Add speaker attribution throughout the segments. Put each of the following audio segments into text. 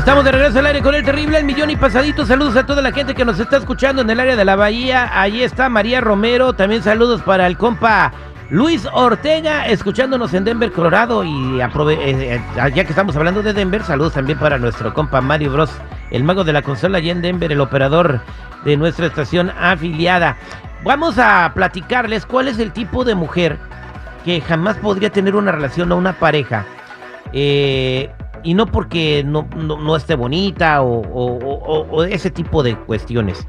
Speaker 1: Estamos de regreso al aire con el terrible El Millón y Pasadito. Saludos a toda la gente que nos está escuchando en el área de la Bahía. Ahí está María Romero. También saludos para el compa Luis Ortega, escuchándonos en Denver, Colorado. Y eh, eh, ya que estamos hablando de Denver, saludos también para nuestro compa Mario Bros, el mago de la consola allá en Denver, el operador de nuestra estación afiliada. Vamos a platicarles cuál es el tipo de mujer que jamás podría tener una relación o una pareja. Eh, y no porque no, no, esté bonita o, ese tipo de cuestiones.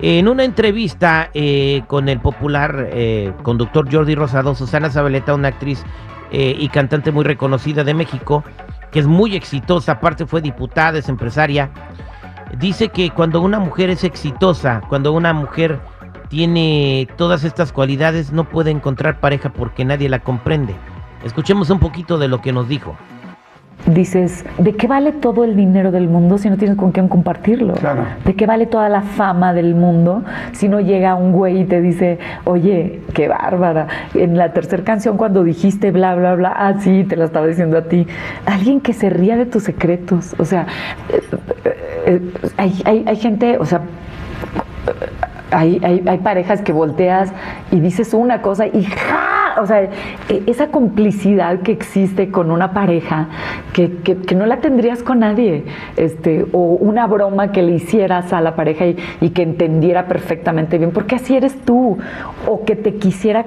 Speaker 1: En una entrevista eh, con el popular eh, conductor Jordi Rosado, Susana Zabaleta, una actriz eh, y cantante muy reconocida de México, que es muy exitosa, aparte fue diputada, es empresaria, dice que cuando una mujer es exitosa, cuando una mujer tiene todas estas cualidades, no puede encontrar pareja porque nadie la comprende. Escuchemos un poquito de lo que nos dijo
Speaker 2: dices, ¿de qué vale todo el dinero del mundo si no tienes con quién compartirlo? ¿De qué vale toda la fama del mundo si no llega un güey y te dice, oye, qué bárbara? En la tercera canción cuando dijiste bla, bla, bla, ah, sí, te la estaba diciendo a ti. Alguien que se ría de tus secretos. O sea, eh, eh, hay, hay, hay gente, o sea, hay, hay, hay, parejas que volteas y dices una cosa y ¡ja! O sea, e, esa complicidad que existe con una pareja que, que, no la tendrías con nadie, este, o una broma que le hicieras a la pareja y, que entendiera perfectamente bien, porque así eres tú, o que te quisiera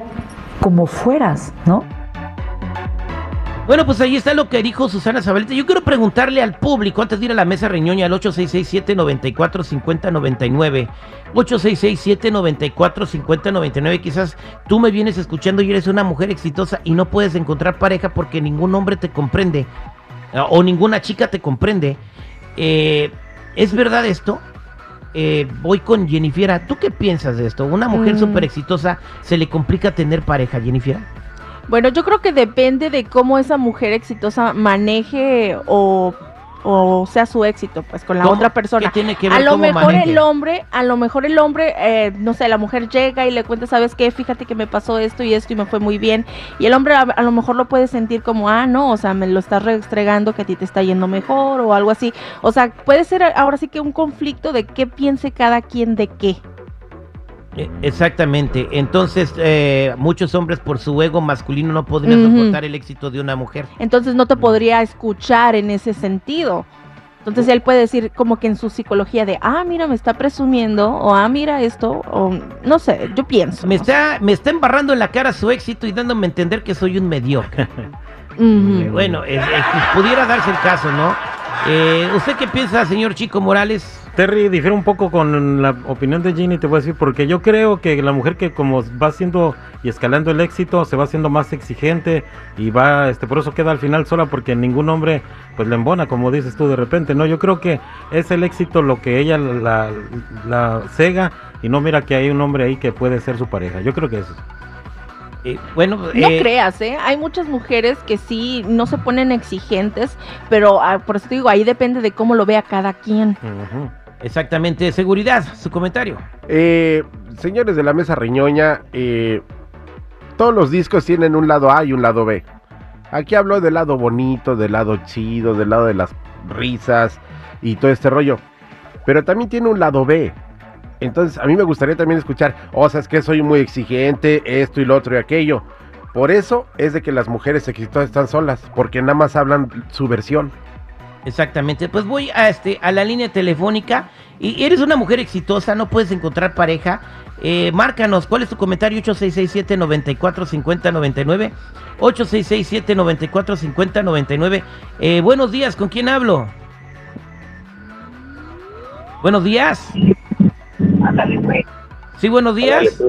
Speaker 2: como fueras, ¿no?
Speaker 1: Bueno, pues ahí está lo que dijo Susana Zabaleta. Yo quiero preguntarle al público, antes de ir a la mesa reñoña, al 866-794-5099. 866-794-5099. Quizás tú me vienes escuchando y eres una mujer exitosa y no puedes encontrar pareja porque ningún hombre te comprende o ninguna chica te comprende. Eh, ¿Es verdad esto? Eh, voy con Jennifer. ¿Tú qué piensas de esto? ¿Una mujer mm. súper exitosa se le complica tener pareja, Jennifer?
Speaker 3: Bueno, yo creo que depende de cómo esa mujer exitosa maneje o, sea su éxito, pues con la otra persona.
Speaker 1: tiene que ver
Speaker 3: a lo mejor el hombre, a lo mejor el hombre, eh, no sé, la mujer llega y le cuenta, ¿sabes qué? Fíjate que me pasó esto y esto y me fue muy bien. Y el hombre a, lo mejor lo puede sentir como, ah, no, o sea, me lo estás restregando que a ti te está yendo mejor o algo así. O sea, puede ser ahora sí que un conflicto de qué piense cada quien de qué.
Speaker 1: Eh, exactamente. Entonces, eh, muchos hombres por su ego masculino no podrían soportar el éxito de una mujer.
Speaker 3: Entonces no te podría escuchar en ese sentido. Entonces él puede decir como que en su psicología de, ah, mira, me está presumiendo, o ah, mira esto, o no sé, yo pienso.
Speaker 1: Me, está, me está embarrando en la cara su éxito y dándome a entender que soy un mediocre. Bueno, pudiera darse el caso, ¿no? Eh, ¿Usted qué piensa, señor Chico Morales?
Speaker 4: Terry, difiere un poco con la opinión de Ginny, te voy a decir, porque yo creo que la mujer que como va haciendo y escalando el éxito, se va haciendo más exigente y va, este, por eso queda al final sola, porque ningún hombre pues le embona, como dices tú de repente, ¿no? Yo creo que es el éxito lo que ella la, la cega y no mira que hay un hombre ahí que puede ser su pareja. Yo creo que eso.
Speaker 3: Eh, bueno, no eh, creas, ¿eh? Hay muchas mujeres que sí no se ponen exigentes, pero ah, por eso te digo, ahí depende de cómo lo vea cada quien.
Speaker 1: Exactamente, seguridad, su comentario.
Speaker 5: Eh, señores de la mesa riñoña, eh, todos los discos tienen un lado A y un lado B. Aquí hablo del lado bonito, del lado chido, del lado de las risas y todo este rollo. Pero también tiene un lado B. Entonces, a mí me gustaría también escuchar, o sea, es que soy muy exigente, esto y lo otro y aquello. Por eso es de que las mujeres exitosas están solas, porque nada más hablan su versión.
Speaker 1: Exactamente. Pues voy a este a la línea telefónica y eres una mujer exitosa, no puedes encontrar pareja. Eh, márcanos, ¿cuál es tu comentario? 8667 945099 8667 945099 eh, buenos días, ¿con quién hablo? Buenos días.
Speaker 6: Güey.
Speaker 1: Sí, buenos días.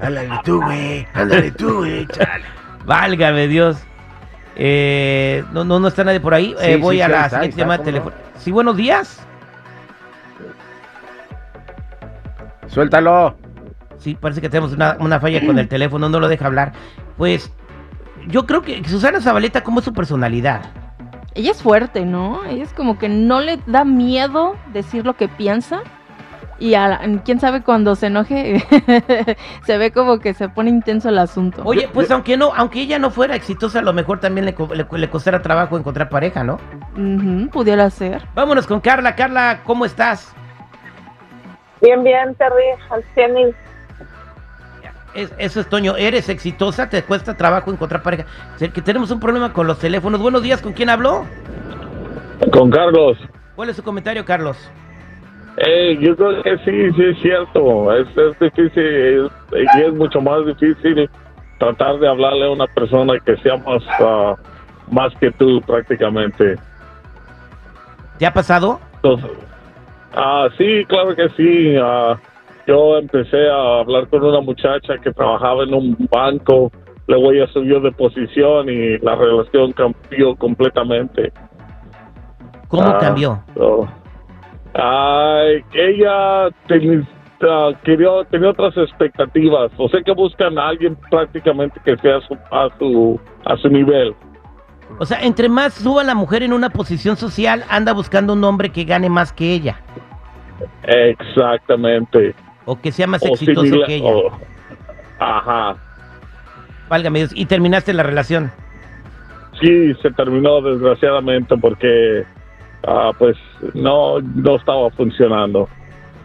Speaker 5: Ándale tú, güey. Ándale tú, güey.
Speaker 1: Válgame Dios. Eh, no, no, no está nadie por ahí. Eh, voy a la siguiente llamada de teléfono. Sí, buenos días.
Speaker 5: Suéltalo.
Speaker 1: Sí, parece que tenemos una, falla con el teléfono, no lo deja hablar. Pues yo creo que Susana Zabaleta, ¿cómo es su personalidad?
Speaker 3: Ella es fuerte, ¿no? Ella es como que no le da miedo decir lo que piensa. Y a la- quién sabe cuando se enoje, se ve como que se pone intenso el asunto.
Speaker 1: Oye, pues aunque no, aunque ella no fuera exitosa, a lo mejor también le, co- le, le costará trabajo encontrar pareja, ¿no?
Speaker 3: Pudiera ser.
Speaker 1: Vámonos con Carla. Carla, ¿cómo estás?
Speaker 6: Bien, bien, Terry, al 100 y-
Speaker 1: Es- eso es Toño, eres exitosa, te cuesta trabajo encontrar pareja. Que tenemos un problema con los teléfonos. Buenos días, ¿con quién habló?
Speaker 7: Con Carlos,
Speaker 1: ¿Cuál es su comentario, Carlos?
Speaker 7: Eh, yo creo que sí, sí es cierto, es, es difícil es- y es mucho más difícil tratar de hablarle a una persona que sea más, ah, más que tú prácticamente.
Speaker 1: ¿Te ha pasado?
Speaker 7: Entonces, ah, sí, claro que sí. ah, yo empecé a hablar con una muchacha que trabajaba en un banco, luego ella subió de posición y la relación cambió completamente.
Speaker 1: ¿Cómo cambió?
Speaker 7: so, ay, ella ten- quería, tenía otras expectativas. O sea que buscan a alguien prácticamente que sea a su, a su, a su nivel.
Speaker 1: O sea, entre más suba la mujer en una posición social, anda buscando un hombre que gane más que ella.
Speaker 7: Exactamente.
Speaker 1: O que sea más
Speaker 7: O
Speaker 1: exitoso
Speaker 7: similar-
Speaker 1: que ella.
Speaker 7: o- ajá.
Speaker 1: Válgame Dios. Y terminaste la relación.
Speaker 7: Sí, se terminó desgraciadamente porque ah, pues no, no estaba funcionando.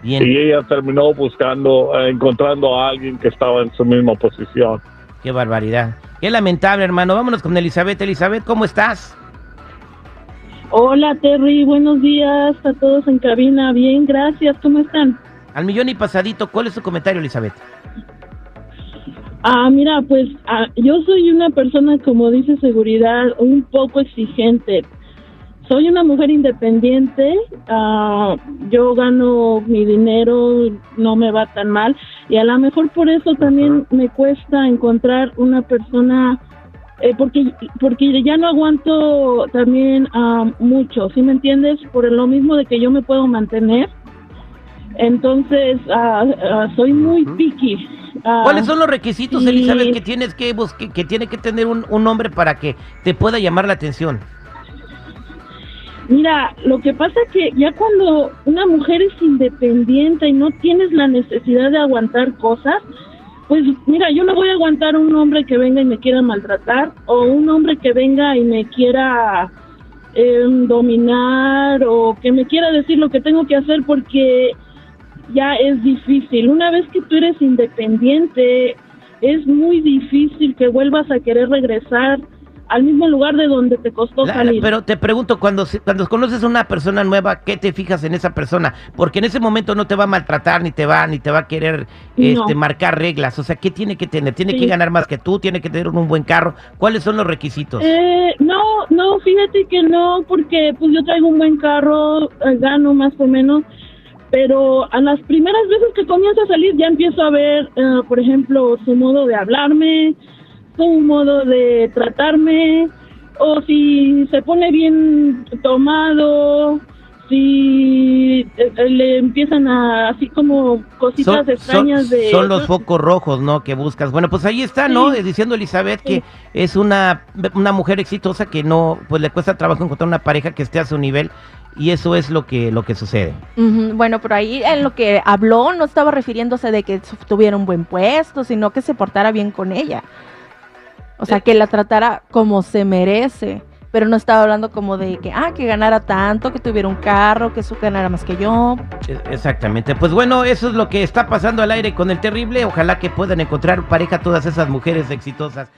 Speaker 1: Bien.
Speaker 7: Y ella terminó buscando, eh, encontrando a alguien que estaba en su misma posición.
Speaker 1: Qué barbaridad. Qué lamentable, hermano. Vámonos con Elizabeth. Elizabeth, ¿cómo estás?
Speaker 8: Hola Terry, buenos días a todos en cabina. Bien, gracias. ¿Cómo están?
Speaker 1: Al millón y pasadito, ¿cuál es su comentario, Elizabeth?
Speaker 8: Ah, mira, pues ah, yo soy una persona, como dice seguridad, un poco exigente. Soy una mujer independiente, ah, yo gano mi dinero, no me va tan mal y a lo mejor por eso también me cuesta encontrar una persona, eh, porque porque ya no aguanto también ah, mucho, ¿sí me entiendes? Por lo mismo de que yo me puedo mantener. Entonces, ah, soy muy picky.
Speaker 1: ¿Cuáles son los requisitos,
Speaker 8: sí.
Speaker 1: Elizabeth, que tienes que busque- que tiene que tener un, un hombre para que te pueda llamar la atención?
Speaker 8: Mira, lo que pasa que ya cuando una mujer es independiente y no tienes la necesidad de aguantar cosas, pues mira, yo no voy a aguantar un hombre que venga y me quiera maltratar o un hombre que venga y me quiera eh, dominar o que me quiera decir lo que tengo que hacer porque ya es difícil. Una vez que tú eres independiente, es muy difícil que vuelvas a querer regresar al mismo lugar de donde te costó
Speaker 1: La-
Speaker 8: salir.
Speaker 1: pero te pregunto, cuando, cuando conoces a una persona nueva, ¿qué te fijas en esa persona? Porque en ese momento no te va a maltratar, ni te va, ni te va a querer
Speaker 8: No.
Speaker 1: este, marcar reglas. O sea, ¿qué tiene que tener? ¿Tiene
Speaker 8: Sí.
Speaker 1: que ganar más que tú? ¿Tiene que tener un buen carro? ¿Cuáles son los requisitos?
Speaker 8: Eh, no, no, fíjate que no, porque pues yo traigo un buen carro, eh, gano más o menos, pero a las primeras veces que comienzo a salir ya empiezo a ver, eh, por ejemplo, su modo de hablarme, su modo de tratarme, o si se pone bien tomado, si eh, le empiezan a así como cositas
Speaker 1: Son, son-
Speaker 8: extrañas de...
Speaker 1: son los focos rojos, ¿no? Que buscas. Bueno, pues ahí está, ¿no?
Speaker 8: Sí.
Speaker 1: Eh, Diciendo Elizabeth
Speaker 8: Sí.
Speaker 1: que es una, una mujer exitosa que no, pues le cuesta trabajo encontrar una pareja que esté a su nivel y eso es lo que, lo que sucede.
Speaker 3: Ujú, Bueno, pero ahí en lo que habló no estaba refiriéndose de que tuviera un buen puesto, sino que se portara bien con ella. O sea, que la tratara como se merece. Pero no estaba hablando como de que, ah, que ganara tanto, que tuviera un carro, que su ganara más que yo.
Speaker 1: E- Exactamente. Pues bueno, eso es lo que está pasando al aire con el terrible. Ojalá que puedan encontrar pareja todas esas mujeres exitosas.